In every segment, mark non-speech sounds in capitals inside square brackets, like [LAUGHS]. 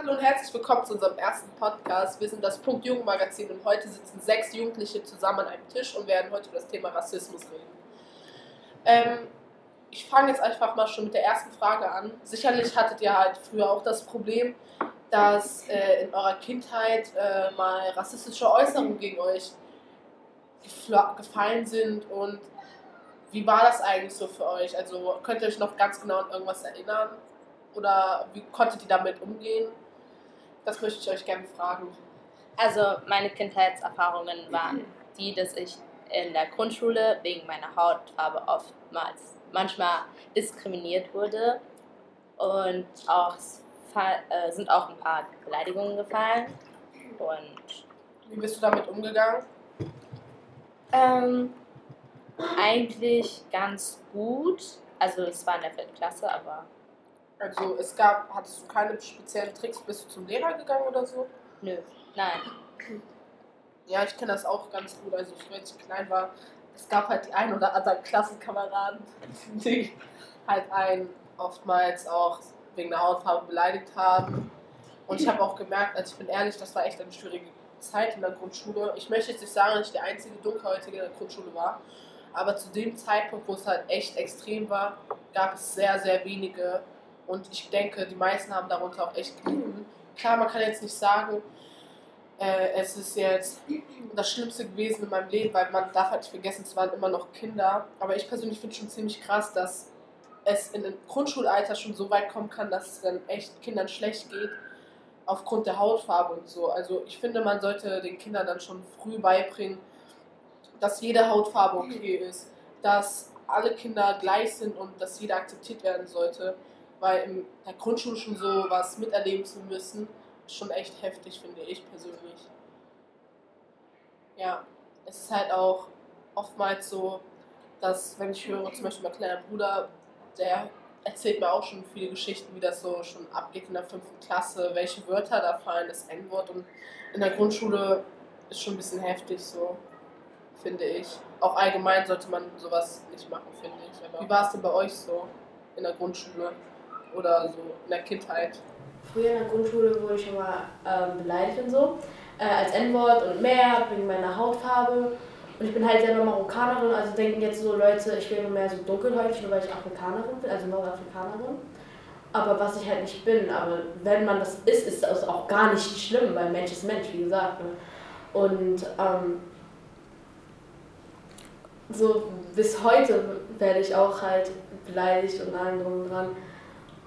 Hallo und herzlich willkommen zu unserem ersten Podcast. Wir sind das Punkt Jugend Magazin und heute sitzen sechs Jugendliche zusammen an einem Tisch und werden heute über das Thema Rassismus reden. Ähm, ich fange jetzt einfach mal schon mit der ersten Frage an. Sicherlich hattet ihr halt früher auch das Problem, dass äh, in eurer Kindheit äh, mal rassistische Äußerungen gegen euch gefallen sind und wie war das eigentlich so für euch? Also könnt ihr euch noch ganz genau an irgendwas erinnern? Oder wie konntet ihr damit umgehen? Das möchte ich euch gerne fragen. Also meine Kindheitserfahrungen waren die, dass ich in der Grundschule wegen meiner Hautfarbe oftmals manchmal diskriminiert wurde und auch äh, sind auch ein paar Beleidigungen gefallen. Und wie bist du damit umgegangen? Ähm, eigentlich ganz gut. Also es war in der vierten Klasse, aber. Also es gab, hattest du keine speziellen Tricks, bist du zum Lehrer gegangen oder so? Nö, nein. [CLEARS THROAT] Ja, ich kenne das auch ganz gut. Also früher, als ich klein war, es gab halt die ein oder anderen Klassenkameraden, [LAUGHS] die halt einen oftmals auch wegen der Hautfarbe beleidigt haben. Und ich habe auch gemerkt, also ich bin ehrlich, das war echt eine schwierige Zeit in der Grundschule. Ich möchte jetzt nicht sagen, dass ich der einzige Dunkelhäutige in der Grundschule war. Aber zu dem Zeitpunkt, wo es halt echt extrem war, gab es sehr, sehr wenige. Und ich denke, die meisten haben darunter auch echt gelitten. Klar, man kann jetzt nicht sagen, äh, es ist jetzt das Schlimmste gewesen in meinem Leben, weil man darf halt nicht vergessen, es waren immer noch Kinder. Aber ich persönlich finde schon ziemlich krass, dass es in einem Grundschulalter schon so weit kommen kann, dass es dann echt Kindern schlecht geht aufgrund der Hautfarbe und so. Also ich finde, man sollte den Kindern dann schon früh beibringen, dass jede Hautfarbe okay ist, dass alle Kinder gleich sind und dass jeder akzeptiert werden sollte. Weil in der Grundschule schon so was miterleben zu müssen, ist schon echt heftig, finde ich persönlich. Ja, es ist halt auch oftmals so, dass wenn ich höre, zum Beispiel mein kleiner Bruder, der erzählt mir auch schon viele Geschichten, wie das so schon abgeht in der fünften Klasse, welche Wörter da fallen, das N-Wort. Und in der Grundschule ist schon ein bisschen heftig so finde ich. Auch allgemein sollte man sowas nicht machen, finde ich. Aber wie war es denn bei euch so in der Grundschule oder so in der Kindheit? Früher in der Grundschule wurde ich immer ähm, beleidigt und so. Äh, als N-Wort und mehr wegen meiner Hautfarbe. Und ich bin halt selber Marokkanerin, also denken jetzt so Leute, ich wäre mehr so dunkelhäutig, nur weil ich Afrikanerin bin, also Nordafrikanerin. Aber was ich halt nicht bin, aber wenn man das ist, ist das auch gar nicht schlimm, weil Mensch ist Mensch, wie gesagt. Ne? Und ähm, so bis heute werde ich auch halt beleidigt und allem drum und dran.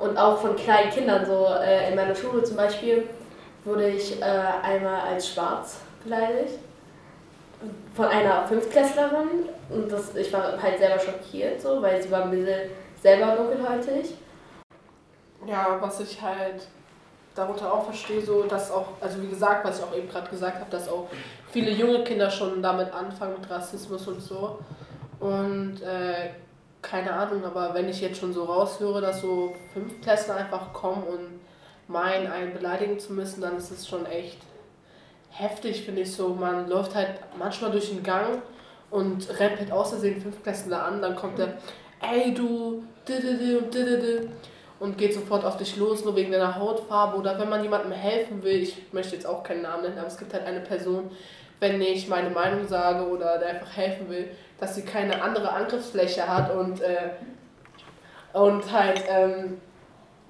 Und auch von kleinen Kindern, so äh, in meiner Schule zum Beispiel, wurde ich äh, einmal als schwarz beleidigt. Von einer Fünftklässlerin. Und das, ich war halt selber schockiert, so, weil sie war ein bisschen selber dunkelhäutig. Ja, was ich halt darunter auch verstehe, so dass auch, also wie gesagt, was ich auch eben gerade gesagt habe, dass auch viele junge Kinder schon damit anfangen mit Rassismus und so. Und äh, keine Ahnung, aber wenn ich jetzt schon so raushöre, dass so Fünftklässler einfach kommen und meinen, einen beleidigen zu müssen, dann ist es schon echt heftig, finde ich so. Man läuft halt manchmal durch den Gang und rennt halt aus Versehen Fünftklässler an, dann kommt der, ey du, und geht sofort auf dich los, nur wegen deiner Hautfarbe oder wenn man jemandem helfen will, ich möchte jetzt auch keinen Namen nennen, aber es gibt halt eine Person, wenn ich meine Meinung sage oder der einfach helfen will, dass sie keine andere Angriffsfläche hat und, äh, und halt ähm,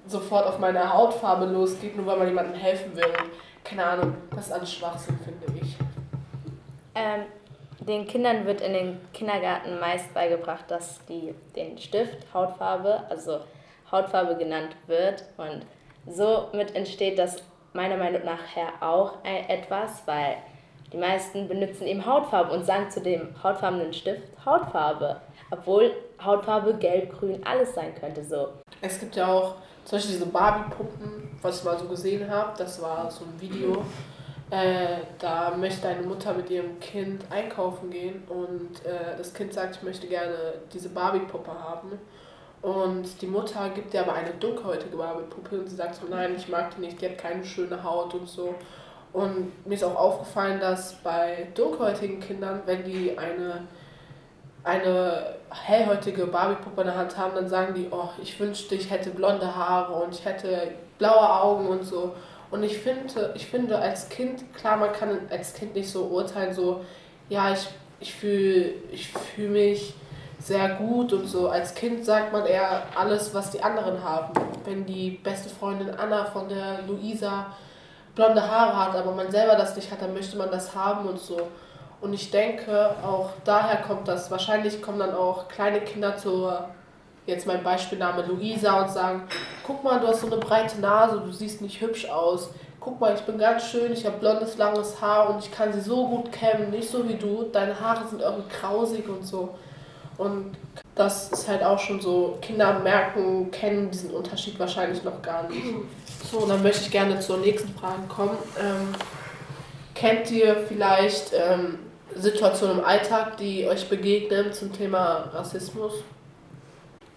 sofort auf meine Hautfarbe losgeht, nur weil man jemandem helfen will. keine Ahnung, das ist alles Schwachsinn, finde ich. Ähm, den Kindern wird in den Kindergarten meist beigebracht, dass die den Stift Hautfarbe, also Hautfarbe genannt wird. Und somit entsteht das meiner Meinung nach auch etwas, weil die meisten benutzen eben Hautfarbe und sagen zu dem hautfarbenen Stift Hautfarbe. Obwohl Hautfarbe gelb, grün, alles sein könnte so. Es gibt ja auch zum Beispiel diese Barbie-Puppen, was ich mal so gesehen habe. Das war so ein Video. Äh, da möchte eine Mutter mit ihrem Kind einkaufen gehen und äh, das Kind sagt, ich möchte gerne diese Barbie-Puppe haben. Und die Mutter gibt ihr aber eine dunkelhäutige Barbie-Puppe und sie sagt so, nein, ich mag die nicht, die hat keine schöne Haut und so. Und mir ist auch aufgefallen, dass bei dunkelhäutigen Kindern, wenn die eine, eine hellhäutige Barbie-Puppe in der Hand haben, dann sagen die, oh, ich wünschte, ich hätte blonde Haare und ich hätte blaue Augen und so. Und ich finde, ich finde als Kind, klar, man kann als Kind nicht so urteilen, so, ja, ich, ich fühle ich fühl mich sehr gut und so. Als Kind sagt man eher alles, was die anderen haben. Wenn die beste Freundin Anna von der Luisa blonde Haare hat, aber man selber das nicht hat, dann möchte man das haben und so. Und ich denke, auch daher kommt das. Wahrscheinlich kommen dann auch kleine Kinder zur, jetzt mein Beispielname Luisa und sagen, guck mal, du hast so eine breite Nase, du siehst nicht hübsch aus. Guck mal, ich bin ganz schön, ich habe blondes, langes Haar und ich kann sie so gut kämmen, nicht so wie du. Deine Haare sind irgendwie krausig und so. Und das ist halt auch schon so, Kinder merken, kennen diesen Unterschied wahrscheinlich noch gar nicht. So, dann möchte ich gerne zur nächsten Frage kommen. Ähm, kennt ihr vielleicht ähm, Situationen im Alltag, die euch begegnen zum Thema Rassismus?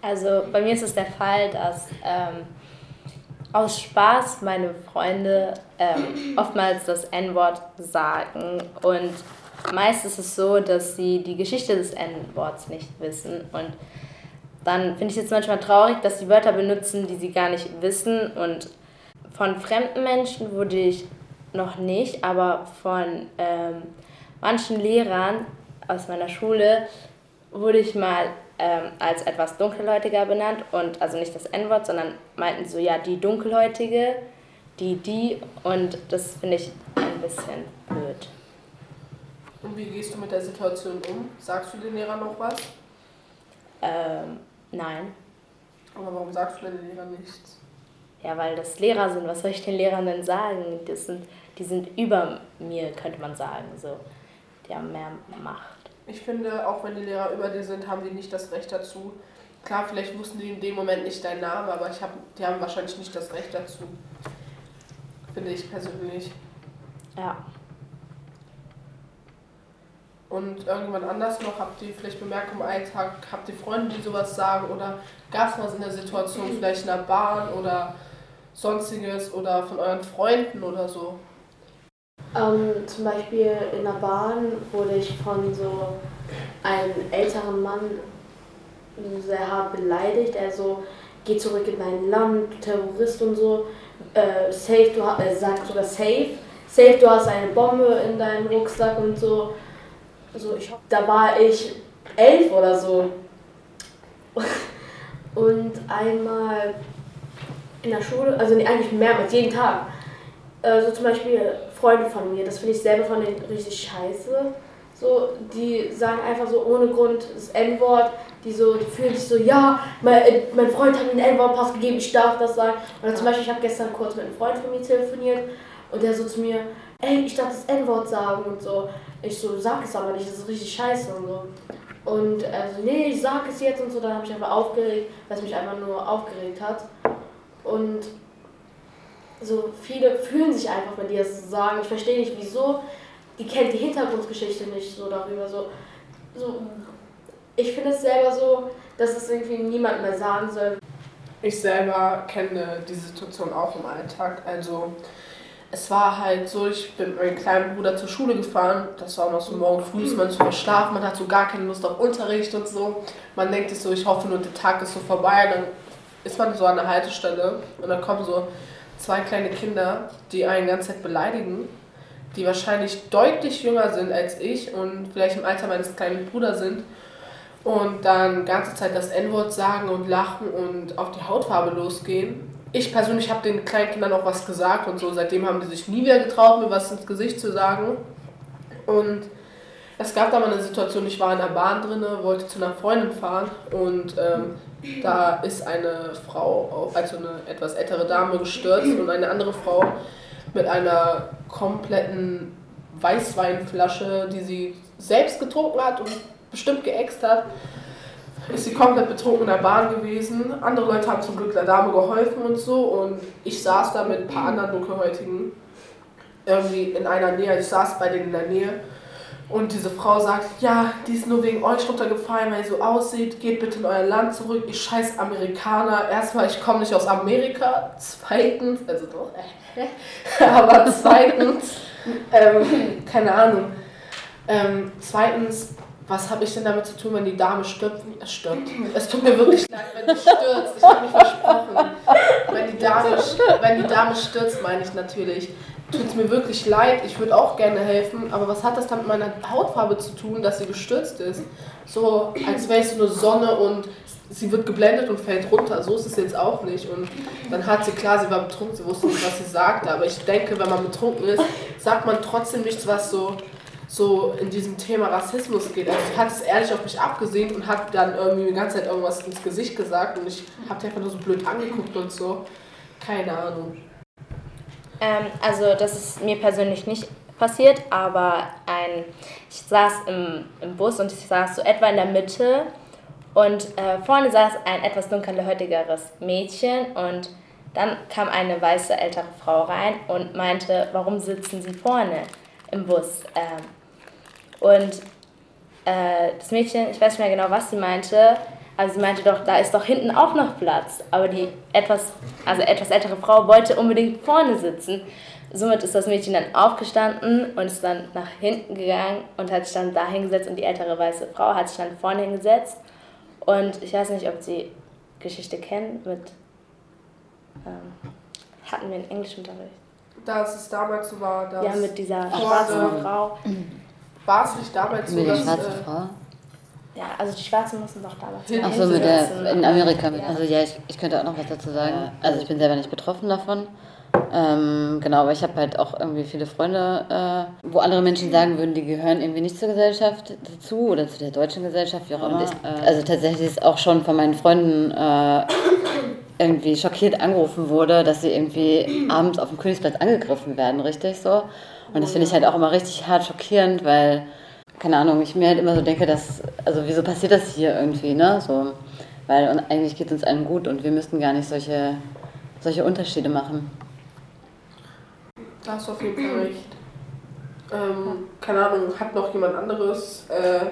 Also bei mir ist es der Fall, dass ähm, aus Spaß meine Freunde ähm, oftmals das N-Wort sagen und meist ist es so, dass sie die Geschichte des N-Worts nicht wissen. Und dann finde ich es manchmal traurig, dass sie Wörter benutzen, die sie gar nicht wissen. Und von fremden Menschen wurde ich noch nicht, aber von ähm, manchen Lehrern aus meiner Schule wurde ich mal ähm, als etwas dunkelhäutiger benannt und also nicht das N-Wort, sondern meinten so, ja, die dunkelhäutige, die, die und das finde ich ein bisschen blöd. Und wie gehst du mit der Situation um? Sagst du den Lehrern noch was? Ähm, nein. Aber warum sagst du den Lehrern nichts? Ja, weil das Lehrer sind. Was soll ich den Lehrern denn sagen? Das sind, die sind über mir, könnte man sagen. So. Die haben mehr Macht. Ich finde, auch wenn die Lehrer über dir sind, haben die nicht das Recht dazu. Klar, vielleicht wussten die in dem Moment nicht deinen Namen, aber ich hab, die haben wahrscheinlich nicht das Recht dazu. Finde ich persönlich. Ja. Und irgendwann anders noch, habt ihr vielleicht bemerkt im Alltag, habt ihr Freunde, die sowas sagen oder gab es was in der Situation, [CLEARS THROAT] vielleicht in der Bahn oder sonstiges oder von euren Freunden oder so? Ähm, zum Beispiel in der Bahn wurde ich von so einem älteren Mann sehr hart beleidigt. Er so, geh zurück in dein Land, Terrorist und so. Äh, safe, du er sagt sogar safe. Safe, du hast eine Bombe in deinem Rucksack und so. Also ich, da war ich elf oder so. [LAUGHS] Und einmal in der Schule, also eigentlich mehrmals, jeden Tag. Also zum Beispiel Freunde von mir, das finde ich selber von denen richtig scheiße. So, die sagen einfach so ohne Grund das N-Wort, die so, die fühlen sich so, ja, mein, mein Freund hat mir einen N-Wort-Pass gegeben, ich darf das sagen. Oder zum Beispiel, ich habe gestern kurz mit einem Freund von mir telefoniert und der so zu mir, ey, ich darf das N-Wort sagen und so. Ich so, sag es aber nicht, das ist richtig scheiße und so. Und also, nee, ich sag es jetzt und so, dann habe ich einfach aufgeregt, weil es mich einfach nur aufgeregt hat. Und so viele fühlen sich einfach, wenn die das sagen. Ich verstehe nicht, wieso. Die kennt die Hintergrundgeschichte nicht so darüber. So, so ich finde es selber so, dass es irgendwie niemand mehr sagen soll. Ich selber kenne die Situation auch im Alltag. Also es war halt so, ich bin mit meinem kleinen Bruder zur Schule gefahren. Das war noch so morgen früh, ist man so verschlafen, man hat so gar keine Lust auf Unterricht und so. Man denkt sich so, ich hoffe nur, der Tag ist so vorbei. Dann ist man so an der Haltestelle und dann kommen so zwei kleine Kinder, die einen die ganze Zeit beleidigen, die wahrscheinlich deutlich jünger sind als ich und vielleicht im Alter meines kleinen Bruders sind und dann die ganze Zeit das N-Wort sagen und lachen und auf die Hautfarbe losgehen ich persönlich habe den kleinen Kindern auch was gesagt und so. Seitdem haben die sich nie wieder getraut, mir was ins Gesicht zu sagen. Und es gab da mal eine Situation, ich war in der Bahn drin, wollte zu einer Freundin fahren und ähm, da ist eine Frau, also eine etwas ältere Dame gestürzt und eine andere Frau mit einer kompletten Weißweinflasche, die sie selbst getrunken hat und bestimmt geäxt hat, ist sie komplett betrunken in der Bahn gewesen. Andere Leute haben zum Glück der Dame geholfen und so. Und ich saß da mit ein paar anderen Dunkelhäutigen irgendwie in einer Nähe. Ich saß bei denen in der Nähe. Und diese Frau sagt, ja, die ist nur wegen euch runtergefallen, weil ihr so aussieht. Geht bitte in euer Land zurück, ihr scheiß Amerikaner. Erstmal, ich komme nicht aus Amerika. Zweitens, also doch, [LAUGHS] aber zweitens, ähm, keine Ahnung. Ähm, zweitens, was habe ich denn damit zu tun, wenn die Dame stirbt? Es stirbt. Es tut mir wirklich leid, wenn sie stürzt. Ich habe mich versprochen. Wenn die, Dame, wenn die Dame stürzt, meine ich natürlich. Tut es mir wirklich leid. Ich würde auch gerne helfen. Aber was hat das dann mit meiner Hautfarbe zu tun, dass sie gestürzt ist? So, als wäre ich so eine Sonne und sie wird geblendet und fällt runter. So ist es jetzt auch nicht. Und dann hat sie, klar, sie war betrunken, sie wusste nicht, was sie sagte. Aber ich denke, wenn man betrunken ist, sagt man trotzdem nichts, was so so in diesem Thema Rassismus geht. Also sie hat es ehrlich auf mich abgesehen und hat dann irgendwie die ganze Zeit irgendwas ins Gesicht gesagt und ich habe einfach nur so blöd angeguckt und so. Keine Ahnung. Ähm, also das ist mir persönlich nicht passiert, aber ein, ich saß im, im Bus und ich saß so etwa in der Mitte und äh, vorne saß ein etwas dunkelhäutigeres Mädchen und dann kam eine weiße ältere Frau rein und meinte, warum sitzen Sie vorne im Bus? Ähm, und äh, das Mädchen, ich weiß nicht mehr genau, was sie meinte, aber sie meinte doch, da ist doch hinten auch noch Platz. Aber die etwas, also etwas ältere Frau wollte unbedingt vorne sitzen. Somit ist das Mädchen dann aufgestanden und ist dann nach hinten gegangen und hat sich dann da hingesetzt und die ältere weiße Frau hat sich dann vorne hingesetzt. Und ich weiß nicht, ob Sie Geschichte kennen mit, ähm, hatten wir einen Englischunterricht. Dass es damals so war, dass... Ja, mit dieser schwarzen Frau. War es nicht damals so, Mit dass... der schwarzen äh, Frau? Ja, also die Schwarzen mussten doch damals. Hin- Ach so, mit der, in Amerika. Mit, Ja. also ja, ich, ich könnte auch noch was dazu sagen. Also ich bin selber nicht betroffen davon. Ähm, genau, aber ich habe halt auch irgendwie viele Freunde, äh, wo andere Menschen sagen würden, die gehören irgendwie nicht zur Gesellschaft dazu oder zu der deutschen Gesellschaft, wie auch immer. Äh, also tatsächlich ist auch schon von meinen Freunden äh, irgendwie schockiert angerufen wurde, dass sie irgendwie abends auf dem Königsplatz angegriffen werden, richtig so. Und das finde ich halt auch immer richtig hart schockierend, weil, keine Ahnung, ich mir halt immer so denke, dass, also wieso passiert das hier irgendwie, ne? So, weil und eigentlich geht es uns allen gut und wir müssten gar nicht solche, solche Unterschiede machen. Da hast du auf jeden Fall recht. Ähm, keine Ahnung, hat noch jemand anderes äh,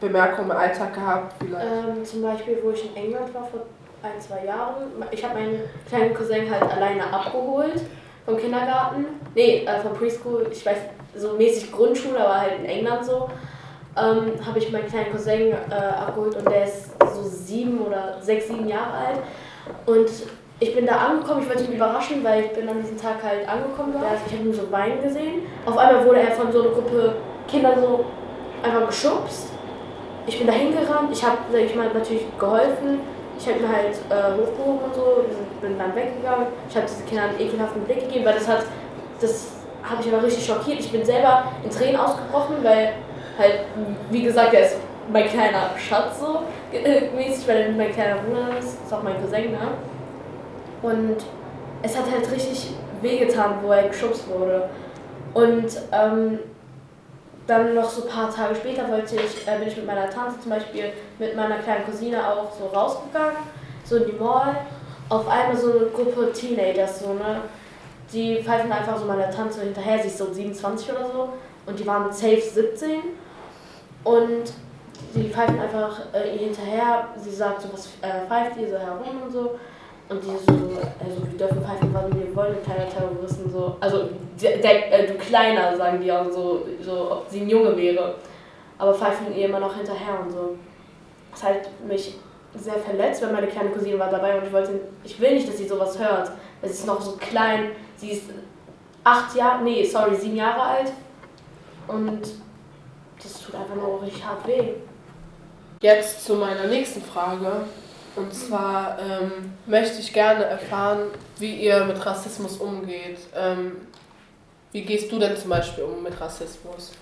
Bemerkungen im Alltag gehabt? Vielleicht? Ähm, zum Beispiel, wo ich in England war vor ein, zwei Jahren. Ich habe meinen kleinen Cousin halt alleine abgeholt vom Kindergarten. Nee, äh, vom Preschool. Ich weiß, so mäßig Grundschule, aber halt in England so. Ähm, habe ich meinen kleinen Cousin äh, abgeholt und der ist so sieben oder sechs, sieben Jahre alt. Und ich bin da angekommen, ich wollte ihn überraschen, weil ich bin an diesem Tag halt angekommen war. Ich habe nur so Wein gesehen. Auf einmal wurde er von so einer Gruppe Kinder so einfach geschubst. Ich bin da hingerannt, ich habe, sag ich mal, natürlich geholfen. Ich habe mir halt äh, hochgehoben und so, bin dann weggegangen. Ich habe diesen Kindern einen ekelhaften Blick gegeben, weil das hat, das habe ich aber richtig schockiert. Ich bin selber in Tränen ausgebrochen, weil halt, wie gesagt, er ist mein kleiner Schatz so äh, mäßig, weil er mein kleiner Bruder ist, ist auch mein Cousin, ne? Und es hat halt richtig wehgetan, wo er geschubst wurde. Und ähm, dann noch so ein paar Tage später wollte ich, äh, bin ich mit meiner Tante zum Beispiel, mit meiner kleinen Cousine auch so rausgegangen, so in die Mall. Auf einmal so eine Gruppe Teenagers, so, ne? Die pfeifen einfach so meiner Tante hinterher, sie ist so 27 oder so. Und die waren safe 17. Und die pfeifen einfach äh, ihr hinterher. Sie sagt so, was äh, pfeift ihr so herum und so. Und die so, also wir dürfen pfeifen, was wir wollen, kleiner Terroristen so. Also der, der, äh, du Kleiner, sagen die auch so, so, ob sie ein Junge wäre. Aber pfeifen ihr immer noch hinterher und so. Das hat mich sehr verletzt, weil meine kleine Cousine war dabei und ich wollte, ich will nicht, dass sie sowas hört. Weil sie ist noch so klein, sie ist acht Jahre, nee, sorry, sieben Jahre alt. Und das tut einfach nur richtig hart weh. Jetzt zu meiner nächsten Frage. Und zwar ähm, möchte ich gerne erfahren, wie ihr mit Rassismus umgeht. Ähm, wie gehst du denn zum Beispiel um mit Rassismus?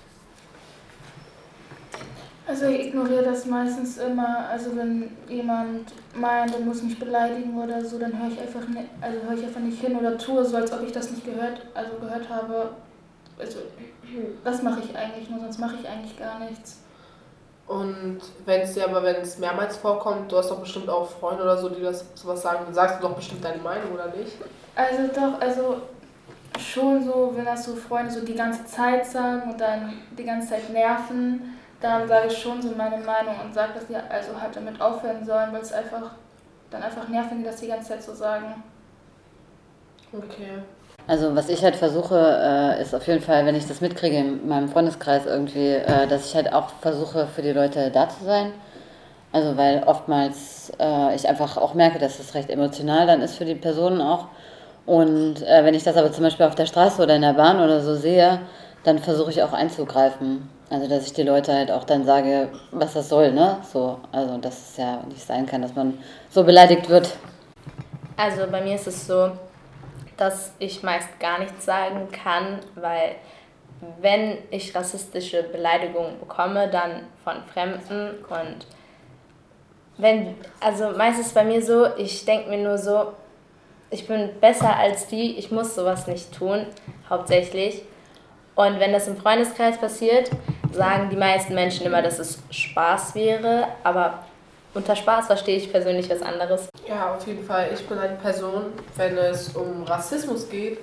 Also ich ignoriere das meistens immer. Also wenn jemand meint, er muss mich beleidigen oder so, dann höre ich einfach nicht, also höre ich einfach nicht hin oder tue so, als ob ich das nicht gehört, also gehört habe. Also das mache ich eigentlich nur, sonst mache ich eigentlich gar nichts. Und wenn es dir aber, wenn es mehrmals vorkommt, du hast doch bestimmt auch Freunde oder so, die das sowas sagen, dann sagst du doch bestimmt deine Meinung, oder nicht? Also doch, also schon so, wenn das so Freunde so die ganze Zeit sagen und dann die ganze Zeit nerven, dann sage ich schon so meine Meinung und sage, dass die also halt damit aufhören sollen, weil es einfach dann einfach nervt, wenn die das die ganze Zeit so sagen. Okay. Also was ich halt versuche, äh, ist auf jeden Fall, wenn ich das mitkriege in meinem Freundeskreis irgendwie, äh, dass ich halt auch versuche, für die Leute da zu sein. Also weil oftmals äh, ich einfach auch merke, dass es recht emotional dann ist für die Personen auch. Und wenn ich das aber zum Beispiel auf der Straße oder in der Bahn oder so sehe, dann versuche ich auch einzugreifen. Also dass ich die Leute halt auch dann sage, was das soll, ne? So, also dass es ja nicht sein kann, dass man so beleidigt wird. Also bei mir ist es so, dass ich meist gar nichts sagen kann, weil wenn ich rassistische Beleidigungen bekomme, dann von Fremden und wenn, also meistens bei mir so, ich denke mir nur so, ich bin besser als die, ich muss sowas nicht tun, hauptsächlich. Und wenn das im Freundeskreis passiert, sagen die meisten Menschen immer, dass es Spaß wäre, aber unter Spaß verstehe ich persönlich was anderes. Ja, auf jeden Fall. Ich bin eine Person, wenn es um Rassismus geht,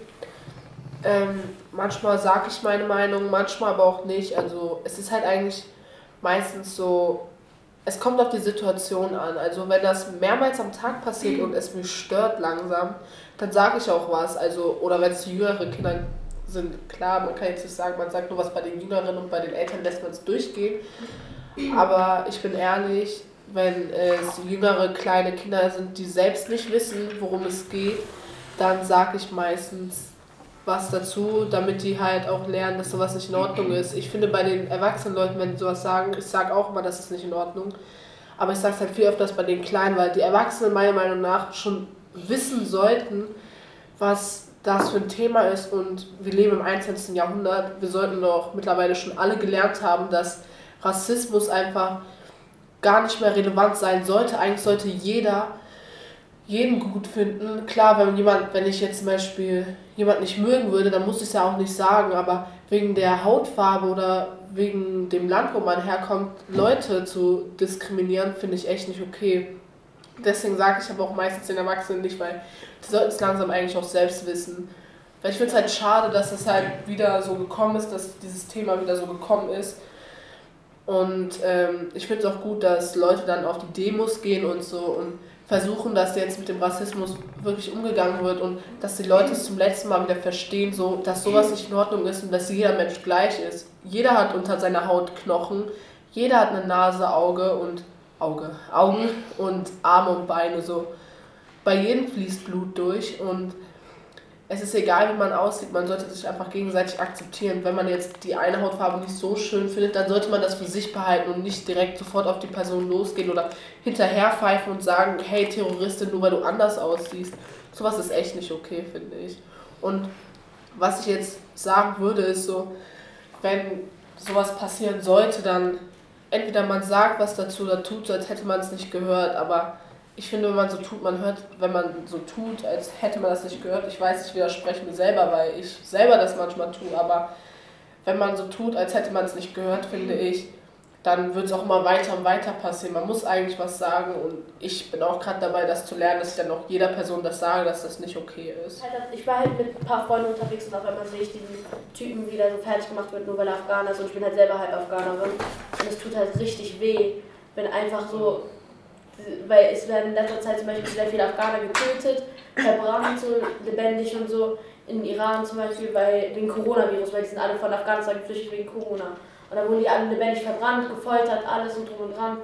ähm, manchmal sage ich meine Meinung, manchmal aber auch nicht. Also es ist halt eigentlich meistens so, es kommt auf die Situation an. Also wenn das mehrmals am Tag passiert und es mich stört langsam, dann sage ich auch was. Also, oder wenn es jüngere Kinder sind, klar, man kann jetzt nicht sagen, man sagt nur was bei den Jüngeren und bei den Eltern lässt man es durchgehen. Aber ich bin ehrlich, wenn es jüngere kleine Kinder sind, die selbst nicht wissen, worum es geht, dann sage ich meistens was dazu, damit die halt auch lernen, dass sowas nicht in Ordnung ist. Ich finde bei den erwachsenen Leuten, wenn die sowas sagen, ich sage auch immer, das ist nicht in Ordnung. Aber ich sage es halt viel öfters bei den Kleinen, weil die Erwachsenen meiner Meinung nach schon wissen sollten, was das für ein Thema ist und wir leben im 21. Jahrhundert. Wir sollten doch mittlerweile schon alle gelernt haben, dass Rassismus einfach gar nicht mehr relevant sein sollte. Eigentlich sollte jeder jeden gut finden. Klar, wenn jemand, wenn ich jetzt zum Beispiel jemand nicht mögen würde, dann muss ich es ja auch nicht sagen, aber wegen der Hautfarbe oder wegen dem Land, wo man herkommt, Leute zu diskriminieren, finde ich echt nicht okay. Deswegen sage ich aber auch meistens den Erwachsenen nicht, weil die sollten es langsam eigentlich auch selbst wissen. Weil ich finde es halt schade, dass es halt wieder so gekommen ist, dass dieses Thema wieder so gekommen ist und ähm, ich finde es auch gut, dass Leute dann auf die Demos gehen und so und versuchen, dass jetzt mit dem Rassismus wirklich umgegangen wird und dass die Leute es zum letzten Mal wieder verstehen, so, dass sowas nicht in Ordnung ist und dass jeder Mensch gleich ist. Jeder hat unter seiner Haut Knochen, jeder hat eine Nase, Auge und Auge, Augen und Arme und Beine so. Bei jedem fließt Blut durch und es ist egal, wie man aussieht, man sollte sich einfach gegenseitig akzeptieren. Wenn man jetzt die eine Hautfarbe nicht so schön findet, dann sollte man das für sich behalten und nicht direkt sofort auf die Person losgehen oder hinterherpfeifen und sagen, hey Terroristin, nur weil du anders aussiehst. Sowas ist echt nicht okay, finde ich. Und was ich jetzt sagen würde, ist so, wenn sowas passieren sollte, dann entweder man sagt was dazu oder tut als hätte man es nicht gehört, aber ich finde, wenn man so tut, man hört, wenn man so tut, als hätte man das nicht gehört, ich weiß, ich widerspreche mir selber, weil ich selber das manchmal tue, aber wenn man so tut, als hätte man es nicht gehört, finde ich, dann wird es auch immer weiter und weiter passieren. Man muss eigentlich was sagen und ich bin auch gerade dabei, das zu lernen, dass ich dann auch jeder Person das sage, dass das nicht okay ist. Ich war halt mit ein paar Freunden unterwegs und auf einmal sehe ich diesen Typen, wie der so fertig gemacht wird, nur weil er Afghaner ist und ich bin halt selber halb Afghanerin und es tut halt richtig weh, wenn einfach so weil es werden in letzter Zeit zum Beispiel sehr viele Afghaner getötet, verbrannt, so lebendig und so, in Iran zum Beispiel, weil, wegen Coronavirus, weil die sind alle von Afghanistan geflüchtet wegen Corona. Und da wurden die alle lebendig verbrannt, gefoltert, alles und drum und dran.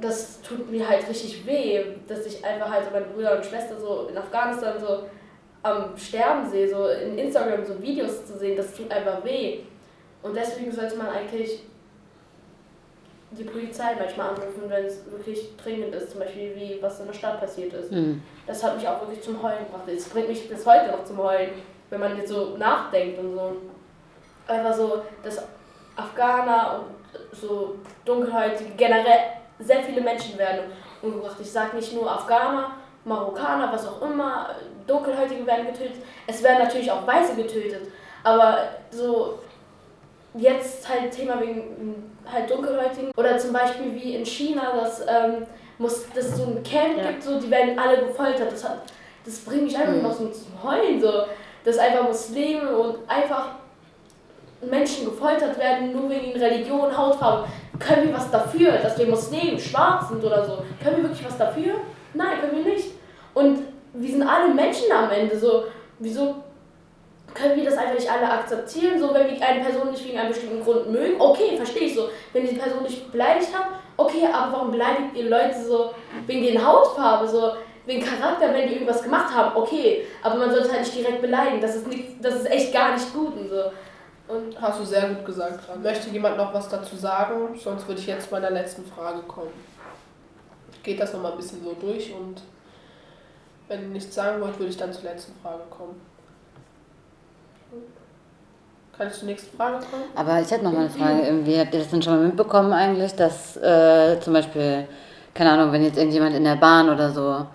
Das tut mir halt richtig weh, dass ich einfach halt meine Brüder und Schwester so in Afghanistan so am Sterben sehe, so in Instagram so Videos zu sehen, das tut einfach weh. Und deswegen sollte man eigentlich die Polizei manchmal anrufen, wenn es wirklich dringend ist, zum Beispiel wie was in der Stadt passiert ist. Mhm. Das hat mich auch wirklich zum Heulen gebracht. Es bringt mich bis heute noch zum Heulen, wenn man jetzt so nachdenkt und so. Einfach so, dass Afghaner und so dunkelhäutige, generell sehr viele Menschen werden umgebracht. Ich sage nicht nur Afghaner, Marokkaner, was auch immer, Dunkelhäutige werden getötet. Es werden natürlich auch Weiße getötet. Aber so jetzt halt Thema wegen halt Dunkelhäutigen. Oder zum Beispiel wie in China, dass, ähm, muss, dass es so ein Camp ja. gibt, so, die werden alle gefoltert. Das, hat, das bringt mich einfach mhm. noch so zum Heulen. So. Dass einfach Muslime und einfach Menschen gefoltert werden, nur wegen Religion, Hautfarbe. Können wir was dafür, dass wir Muslimen schwarz sind oder so? Können wir wirklich was dafür? Nein, können wir nicht. Und wir sind alle Menschen am Ende. So, wieso können wir das einfach nicht alle akzeptieren? So, wenn wir eine Person nicht wegen einem bestimmten Grund mögen, okay, verstehe ich so. Wenn die Person nicht beleidigt hat, okay, aber warum beleidigt ihr Leute so wegen den Hautfarbe, so wegen Charakter, wenn die irgendwas gemacht haben, okay, aber man sollte halt nicht direkt beleidigen, das ist, nicht, das ist echt gar nicht gut und so. Und Hast du sehr gut gesagt. Möchte jemand noch was dazu sagen? Sonst würde ich jetzt zu meiner letzten Frage kommen. Geht das nochmal ein bisschen so durch und wenn ihr nichts sagen wollt, würde ich dann zur letzten Frage kommen. Kann ich zur nächsten Frage kommen? Aber ich hätte noch mal eine Frage. Wie habt ihr das denn schon mal mitbekommen eigentlich, dass äh, zum Beispiel, keine Ahnung, wenn jetzt irgendjemand in der Bahn oder so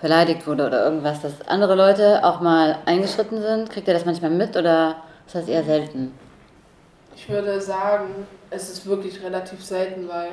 beleidigt wurde oder irgendwas, dass andere Leute auch mal eingeschritten sind? Kriegt ihr das manchmal mit oder ist das eher selten? Ich würde sagen, es ist wirklich relativ selten, weil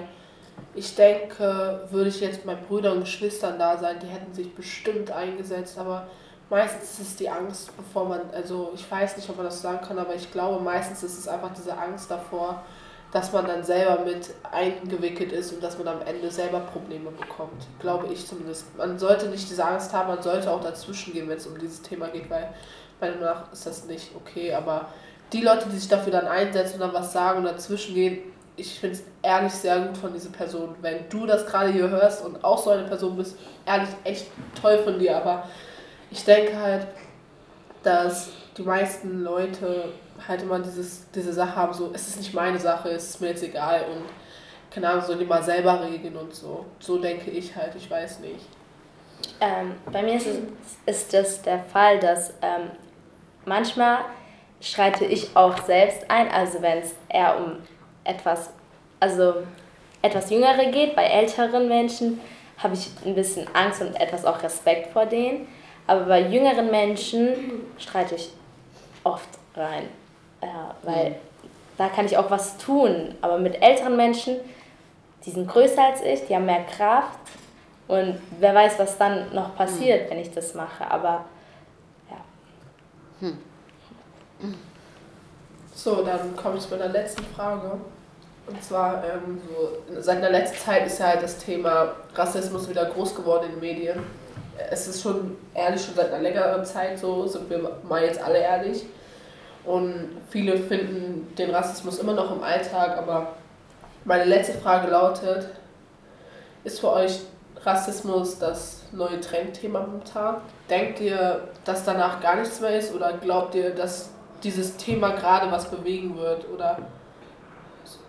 ich denke, würde ich jetzt meinen Brüdern und Geschwistern da sein, die hätten sich bestimmt eingesetzt, aber meistens ist es die Angst, bevor man, also ich weiß nicht, ob man das sagen kann, aber ich glaube, meistens ist es einfach diese Angst davor, dass man dann selber mit eingewickelt ist und dass man am Ende selber Probleme bekommt. Glaube ich zumindest. Man sollte nicht diese Angst haben, man sollte auch dazwischen gehen, wenn es um dieses Thema geht, weil meiner Meinung nach ist das nicht okay. Aber die Leute, die sich dafür dann einsetzen und dann was sagen und dazwischen gehen, ich finde es ehrlich sehr gut von dieser Person. Wenn du das gerade hier hörst und auch so eine Person bist, ehrlich echt toll von dir. Aber ich denke halt, dass die meisten Leute halt immer dieses, diese Sache haben, so, es ist nicht meine Sache, es ist mir jetzt egal und keine Ahnung, sollen die mal selber regeln und so. So denke ich halt, ich weiß nicht. Ähm, bei mir ist es ist das der Fall, dass ähm, manchmal schreite ich auch selbst ein, also wenn es eher um etwas, also etwas Jüngere geht, bei älteren Menschen habe ich ein bisschen Angst und etwas auch Respekt vor denen. Aber bei jüngeren Menschen streite ich oft rein. Ja, weil mhm. da kann ich auch was tun. Aber mit älteren Menschen, die sind größer als ich, die haben mehr Kraft. Und wer weiß, was dann noch passiert, mhm. wenn ich das mache. Aber ja. Hm. So, dann komme ich zu meiner letzten Frage. Und zwar, ähm, so, seit der letzten Zeit ist ja halt das Thema Rassismus wieder groß geworden in den Medien. Es ist schon ehrlich schon seit einer längeren Zeit so, sind wir mal jetzt alle ehrlich. Und viele finden den Rassismus immer noch im Alltag, aber meine letzte Frage lautet, ist für euch Rassismus das neue Trendthema momentan? Denkt ihr, dass danach gar nichts mehr ist oder glaubt ihr, dass dieses Thema gerade was bewegen wird? Oder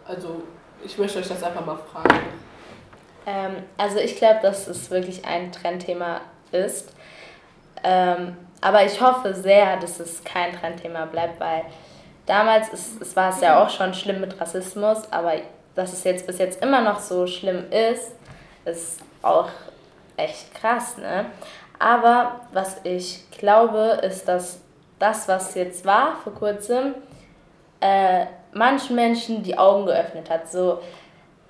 also ich möchte euch das einfach mal fragen. Ähm, also ich glaube, dass es wirklich ein Trendthema ist. Ähm, aber ich hoffe sehr, dass es kein Trendthema bleibt, weil damals ist, es war es ja auch schon schlimm mit Rassismus, aber dass es jetzt bis jetzt immer noch so schlimm ist, ist auch echt krass, ne? Aber was ich glaube, ist, dass das, was jetzt war vor kurzem, äh, manchen Menschen die Augen geöffnet hat. So,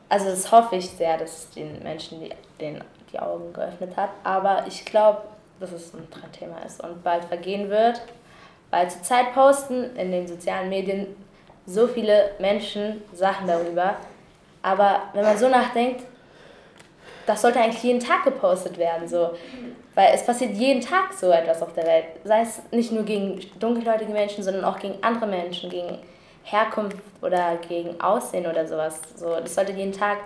also das hoffe ich sehr, dass es den Menschen die, den, die Augen geöffnet hat. Aber ich glaube, dass es ein Thema ist und bald vergehen wird, weil zurzeit posten in den sozialen Medien so viele Menschen Sachen darüber. Aber wenn man so nachdenkt, das sollte eigentlich jeden Tag gepostet werden, so. Weil es passiert jeden Tag so etwas auf der Welt. Sei es nicht nur gegen dunkelhäutige Menschen, sondern auch gegen andere Menschen, gegen Herkunft oder gegen Aussehen oder sowas. So, das sollte jeden Tag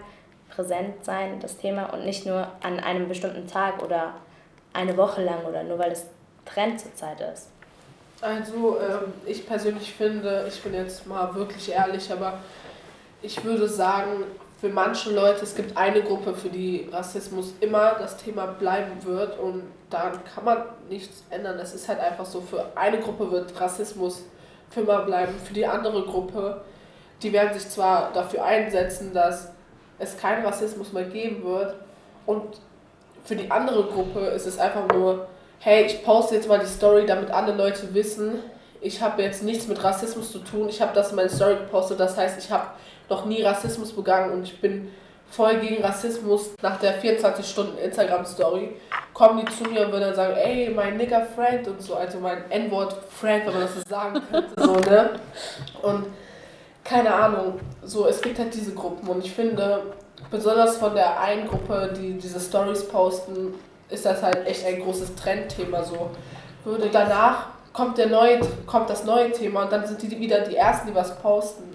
präsent sein, das Thema, und nicht nur an einem bestimmten Tag oder eine Woche lang oder nur weil es Trend zurzeit ist? Also ähm, ich persönlich finde, ich bin jetzt mal wirklich ehrlich, aber ich würde sagen, für manche Leute, es gibt eine Gruppe, für die Rassismus immer das Thema bleiben wird und daran kann man nichts ändern. Das ist halt einfach so, für eine Gruppe wird Rassismus für immer bleiben, für die andere Gruppe, die werden sich zwar dafür einsetzen, dass es keinen Rassismus mehr geben wird und für die andere Gruppe ist es einfach nur, hey, ich poste jetzt mal die Story, damit alle Leute wissen, ich habe jetzt nichts mit Rassismus zu tun, ich habe das in meine Story gepostet, das heißt, ich habe noch nie Rassismus begangen und ich bin voll gegen Rassismus. Nach der 24 Stunden Instagram-Story kommen die zu mir und würden dann sagen, ey, mein nigger Friend und so, also mein N-Wort-Friend, wenn man das so sagen könnte, so, ne? Und keine Ahnung, so, es gibt halt diese Gruppen und ich finde, besonders von der einen Gruppe, die diese Stories posten, ist das halt echt ein großes Trendthema so. Würde danach kommt, der neue, kommt das neue Thema und dann sind die wieder die Ersten, die was posten.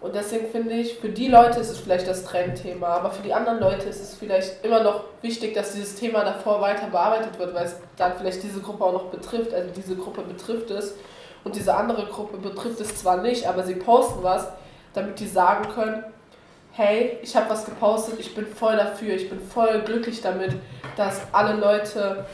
Und deswegen finde ich, für die Leute ist es vielleicht das Trendthema, aber für die anderen Leute ist es vielleicht immer noch wichtig, dass dieses Thema davor weiter bearbeitet wird, weil es dann vielleicht diese Gruppe auch noch betrifft. Also diese Gruppe betrifft es und diese andere Gruppe betrifft es zwar nicht, aber sie posten was, damit die sagen können, hey, ich habe was gepostet, ich bin voll dafür, ich bin voll glücklich damit, dass alle Leute,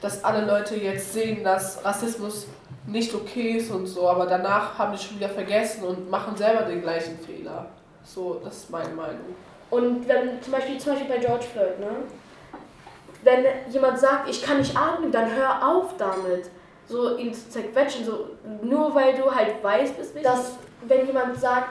dass alle Leute jetzt sehen, dass Rassismus nicht okay ist und so, aber danach haben die schon wieder vergessen und machen selber den gleichen Fehler. So, das ist meine Meinung. Und wenn zum Beispiel, zum Beispiel bei George Floyd, ne? Wenn jemand sagt, ich kann nicht atmen, dann hör auf damit. So ihn zu zerquetschen, so nur weil du halt weiß bist, dass wenn jemand sagt,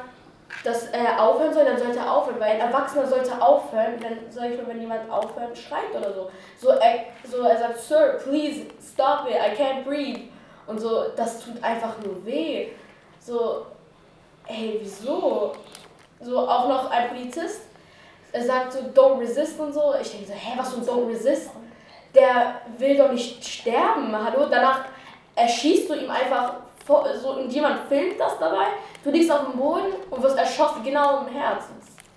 dass er aufhören soll, dann sollte er aufhören, weil ein Erwachsener sollte aufhören, dann sage ich mal, wenn jemand aufhört, schreit oder so. So er, so er sagt, Sir, please stop it, I can't breathe. Und so, das tut einfach nur weh. So, ey, wieso? So, auch noch ein Polizist, er sagt so, don't resist und so. Ich denke so, hä, was für ein don't resist? Der will doch nicht sterben, hallo? Danach erschießt du ihm einfach vor, so, und jemand filmt das dabei. Du liegst auf dem Boden und wirst erschossen, genau im Herz.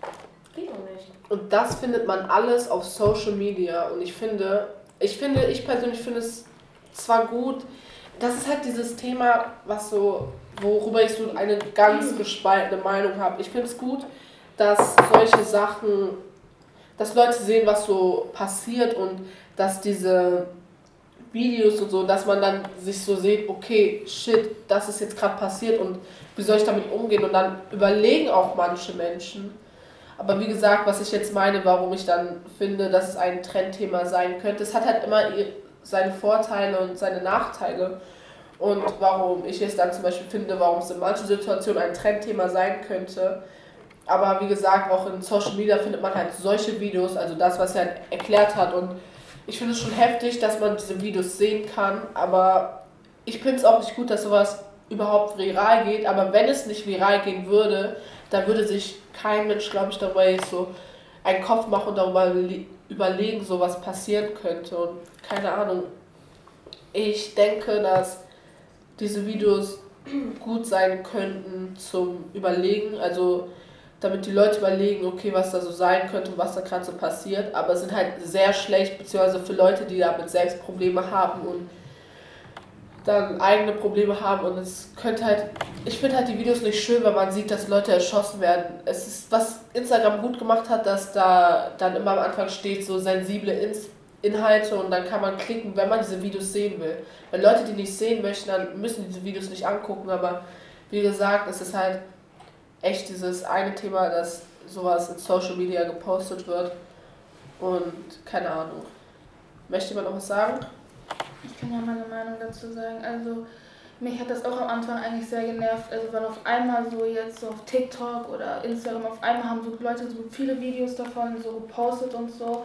Das geht doch nicht. Und das findet man alles auf Social Media. Und ich finde, ich finde, ich persönlich finde es zwar gut, das ist halt dieses Thema, was so, worüber ich so eine ganz gespaltene Meinung habe. Ich finde es gut, dass solche Sachen, dass Leute sehen, was so passiert und dass diese Videos und so, dass man dann sich so sieht, okay, shit, das ist jetzt gerade passiert und wie soll ich damit umgehen? Und dann überlegen auch manche Menschen. Aber wie gesagt, was ich jetzt meine, warum ich dann finde, dass es ein Trendthema sein könnte, es hat halt immer seine Vorteile und seine Nachteile. Und warum ich es dann zum Beispiel finde, warum es in manchen Situationen ein Trendthema sein könnte. Aber wie gesagt, auch in Social Media findet man halt solche Videos, also das, was er erklärt hat. Und ich finde es schon heftig, dass man diese Videos sehen kann. Aber ich finde es auch nicht gut, dass sowas überhaupt viral geht. Aber wenn es nicht viral gehen würde, dann würde sich kein Mensch, glaube ich, darüber so einen Kopf machen und darüber überlegen, so was passieren könnte. Und keine Ahnung. Ich denke, dass diese Videos gut sein könnten zum Überlegen. Also damit die Leute überlegen, okay, was da so sein könnte und was da gerade so passiert. Aber sind halt sehr schlecht, beziehungsweise für Leute, die damit selbst Probleme haben und dann eigene Probleme haben. Und es könnte halt, ich finde halt die Videos nicht schön, weil man sieht, dass Leute erschossen werden. Es ist, was Instagram gut gemacht hat, dass da dann immer am Anfang steht, so sensible Ins Inhalte und dann kann man klicken, wenn man diese Videos sehen will. Weil Leute, die nicht sehen möchten, dann müssen diese Videos nicht angucken, aber wie gesagt, es ist halt echt dieses eine Thema, dass sowas in Social Media gepostet wird und keine Ahnung. Möchte jemand noch was sagen? Ich kann ja meine Meinung dazu sagen. Also mich hat das auch am Anfang eigentlich sehr genervt, also weil auf einmal so jetzt so auf TikTok oder Instagram auf einmal haben so Leute so viele Videos davon so gepostet und so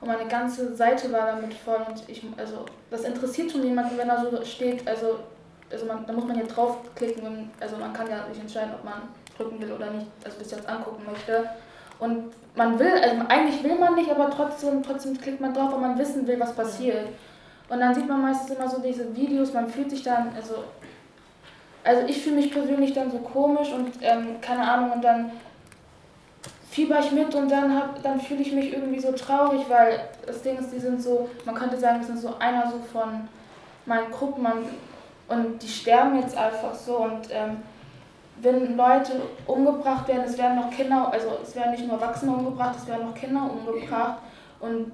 und meine ganze Seite war damit voll und ich, also das interessiert schon jemanden, wenn da so steht, also, also man, da muss man hier draufklicken, also man kann ja nicht entscheiden, ob man drücken will oder nicht, also das jetzt angucken möchte. Und man will, also eigentlich will man nicht, aber trotzdem, trotzdem klickt man drauf, weil man wissen will, was passiert. Und dann sieht man meistens immer so diese Videos, man fühlt sich dann, also, also ich fühle mich persönlich dann so komisch und ähm, keine Ahnung, und dann fieber ich mit und dann, dann fühle ich mich irgendwie so traurig, weil das Ding ist, die sind so, man könnte sagen, das sind so einer so von meinen Gruppen und die sterben jetzt einfach so und ähm, wenn Leute umgebracht werden, es werden noch Kinder, also es werden nicht nur Erwachsene umgebracht, es werden noch Kinder umgebracht. Und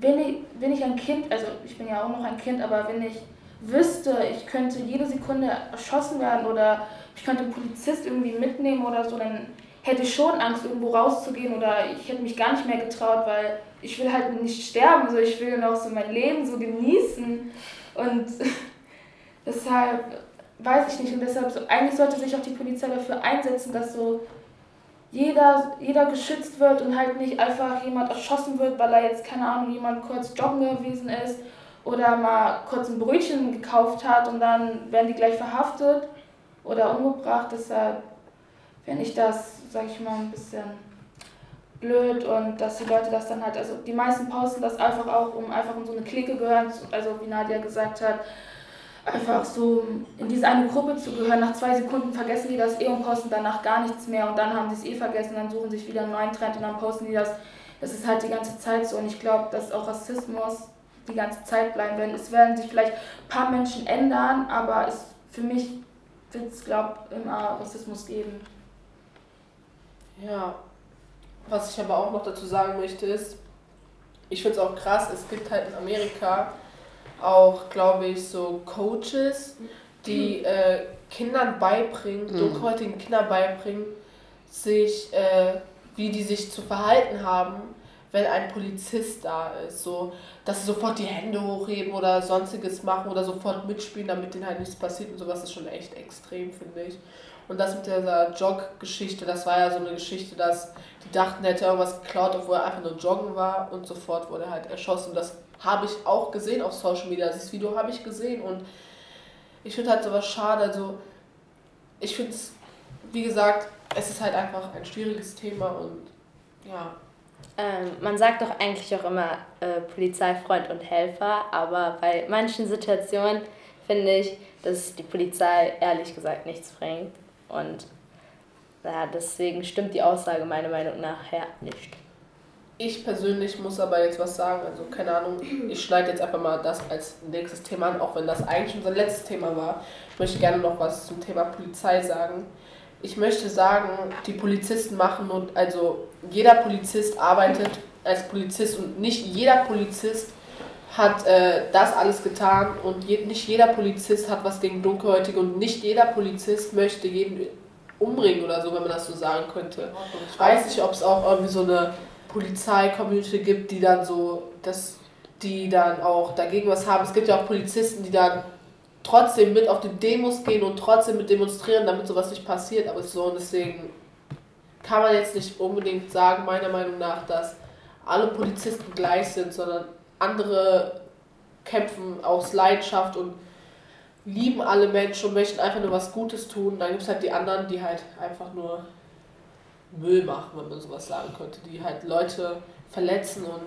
wenn ich, wenn ich ein Kind, also ich bin ja auch noch ein Kind, aber wenn ich wüsste, ich könnte jede Sekunde erschossen werden oder ich könnte einen Polizist irgendwie mitnehmen oder so, dann hätte ich schon Angst, irgendwo rauszugehen oder ich hätte mich gar nicht mehr getraut, weil ich will halt nicht sterben, so ich will noch so mein Leben so genießen. Und [LAUGHS] deshalb weiß ich nicht und deshalb so, eigentlich sollte sich auch die Polizei dafür einsetzen, dass so jeder, jeder geschützt wird und halt nicht einfach jemand erschossen wird, weil er jetzt, keine Ahnung, jemand kurz joggen gewesen ist oder mal kurz ein Brötchen gekauft hat und dann werden die gleich verhaftet oder umgebracht. Deshalb fände ich das, sag ich mal, ein bisschen blöd und dass die Leute das dann halt, also die meisten posten das einfach auch, um einfach in so eine Clique gehören, also wie Nadia gesagt hat, einfach so in diese eine Gruppe zu gehören. Nach zwei Sekunden vergessen die das eh und posten danach gar nichts mehr und dann haben sie es eh vergessen, dann suchen sich wieder einen neuen Trend und dann posten die das. Das ist halt die ganze Zeit so und ich glaube, dass auch Rassismus die ganze Zeit bleiben wird. Es werden sich vielleicht ein paar Menschen ändern, aber es, für mich wird es, glaube ich, immer Rassismus geben. Ja, was ich aber auch noch dazu sagen möchte ist, ich finde es auch krass, es gibt halt in Amerika auch, glaube ich, so Coaches, die mhm. äh, Kindern beibringen, mhm. dunkelhäutigen Kindern beibringen, sich, äh, wie die sich zu verhalten haben, wenn ein Polizist da ist. So, dass sie sofort die Hände hochheben oder sonstiges machen oder sofort mitspielen, damit denen halt nichts passiert und sowas ist schon echt extrem, finde ich. Und das mit dieser Jog-Geschichte, das war ja so eine Geschichte, dass die dachten, er hätte irgendwas geklaut, obwohl er einfach nur joggen war und sofort wurde er halt erschossen. Das habe ich auch gesehen auf Social Media. Dieses Video habe ich gesehen und ich finde halt sowas schade. Also ich finde es, wie gesagt, es ist halt einfach ein schwieriges Thema und ja. Ähm, man sagt doch eigentlich auch immer äh, Polizeifreund und Helfer, aber bei manchen Situationen finde ich, dass die Polizei ehrlich gesagt nichts bringt. Und ja, deswegen stimmt die Aussage meiner Meinung nach her nicht. Ich persönlich muss aber jetzt was sagen, also keine Ahnung, ich schneide jetzt einfach mal das als nächstes Thema an, auch wenn das eigentlich unser letztes Thema war. Ich möchte gerne noch was zum Thema Polizei sagen. Ich möchte sagen, die Polizisten machen und also jeder Polizist arbeitet als Polizist und nicht jeder Polizist hat äh, das alles getan und je, nicht jeder Polizist hat was gegen Dunkelhäutige und nicht jeder Polizist möchte jeden umbringen oder so, wenn man das so sagen könnte. Ich weiß nicht, ob es auch irgendwie so eine Polizei-Community gibt, die dann so, dass die dann auch dagegen was haben. Es gibt ja auch Polizisten, die dann trotzdem mit auf die Demos gehen und trotzdem mit demonstrieren, damit sowas nicht passiert. Aber so und deswegen kann man jetzt nicht unbedingt sagen, meiner Meinung nach, dass alle Polizisten gleich sind, sondern andere kämpfen aus Leidenschaft und lieben alle Menschen und möchten einfach nur was Gutes tun. Dann gibt es halt die anderen, die halt einfach nur Müll machen, wenn man sowas sagen könnte, die halt Leute verletzen und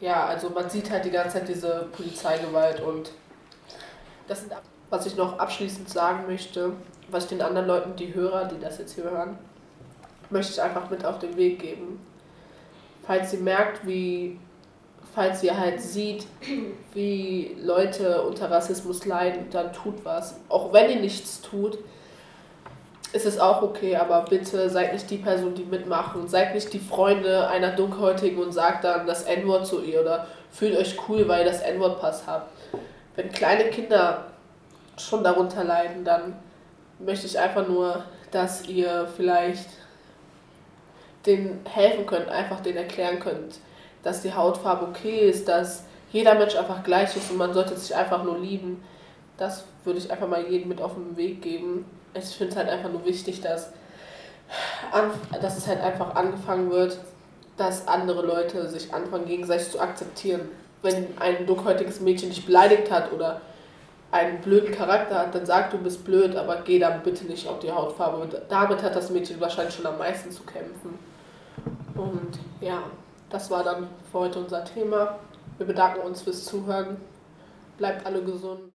ja, also man sieht halt die ganze Zeit diese Polizeigewalt und das sind, was ich noch abschließend sagen möchte, was ich den anderen Leuten, die Hörer, die das jetzt hier hören, möchte ich einfach mit auf den Weg geben. Falls ihr merkt, wie falls ihr halt sieht, wie Leute unter Rassismus leiden, dann tut was. Auch wenn ihr nichts tut, ist es auch okay, aber bitte seid nicht die Person, die mitmachen. Seid nicht die Freunde einer Dunkelhäutigen und sagt dann das N-Wort zu ihr oder fühlt euch cool, weil ihr das N-Wort-Pass habt. Wenn kleine Kinder schon darunter leiden, dann möchte ich einfach nur, dass ihr vielleicht denen helfen könnt, einfach denen erklären könnt, dass die Hautfarbe okay ist, dass jeder Mensch einfach gleich ist und man sollte sich einfach nur lieben. Das würde ich einfach mal jedem mit auf den Weg geben. Ich finde es halt einfach nur wichtig, dass, dass es halt einfach angefangen wird, dass andere Leute sich anfangen, gegenseitig zu akzeptieren. Wenn ein dunkelhäutiges Mädchen dich beleidigt hat oder einen blöden Charakter hat, dann sag du bist blöd, aber geh dann bitte nicht auf die Hautfarbe. Und damit hat das Mädchen wahrscheinlich schon am meisten zu kämpfen. Und ja das war dann für heute unser Thema. Wir bedanken uns fürs Zuhören. Bleibt alle gesund.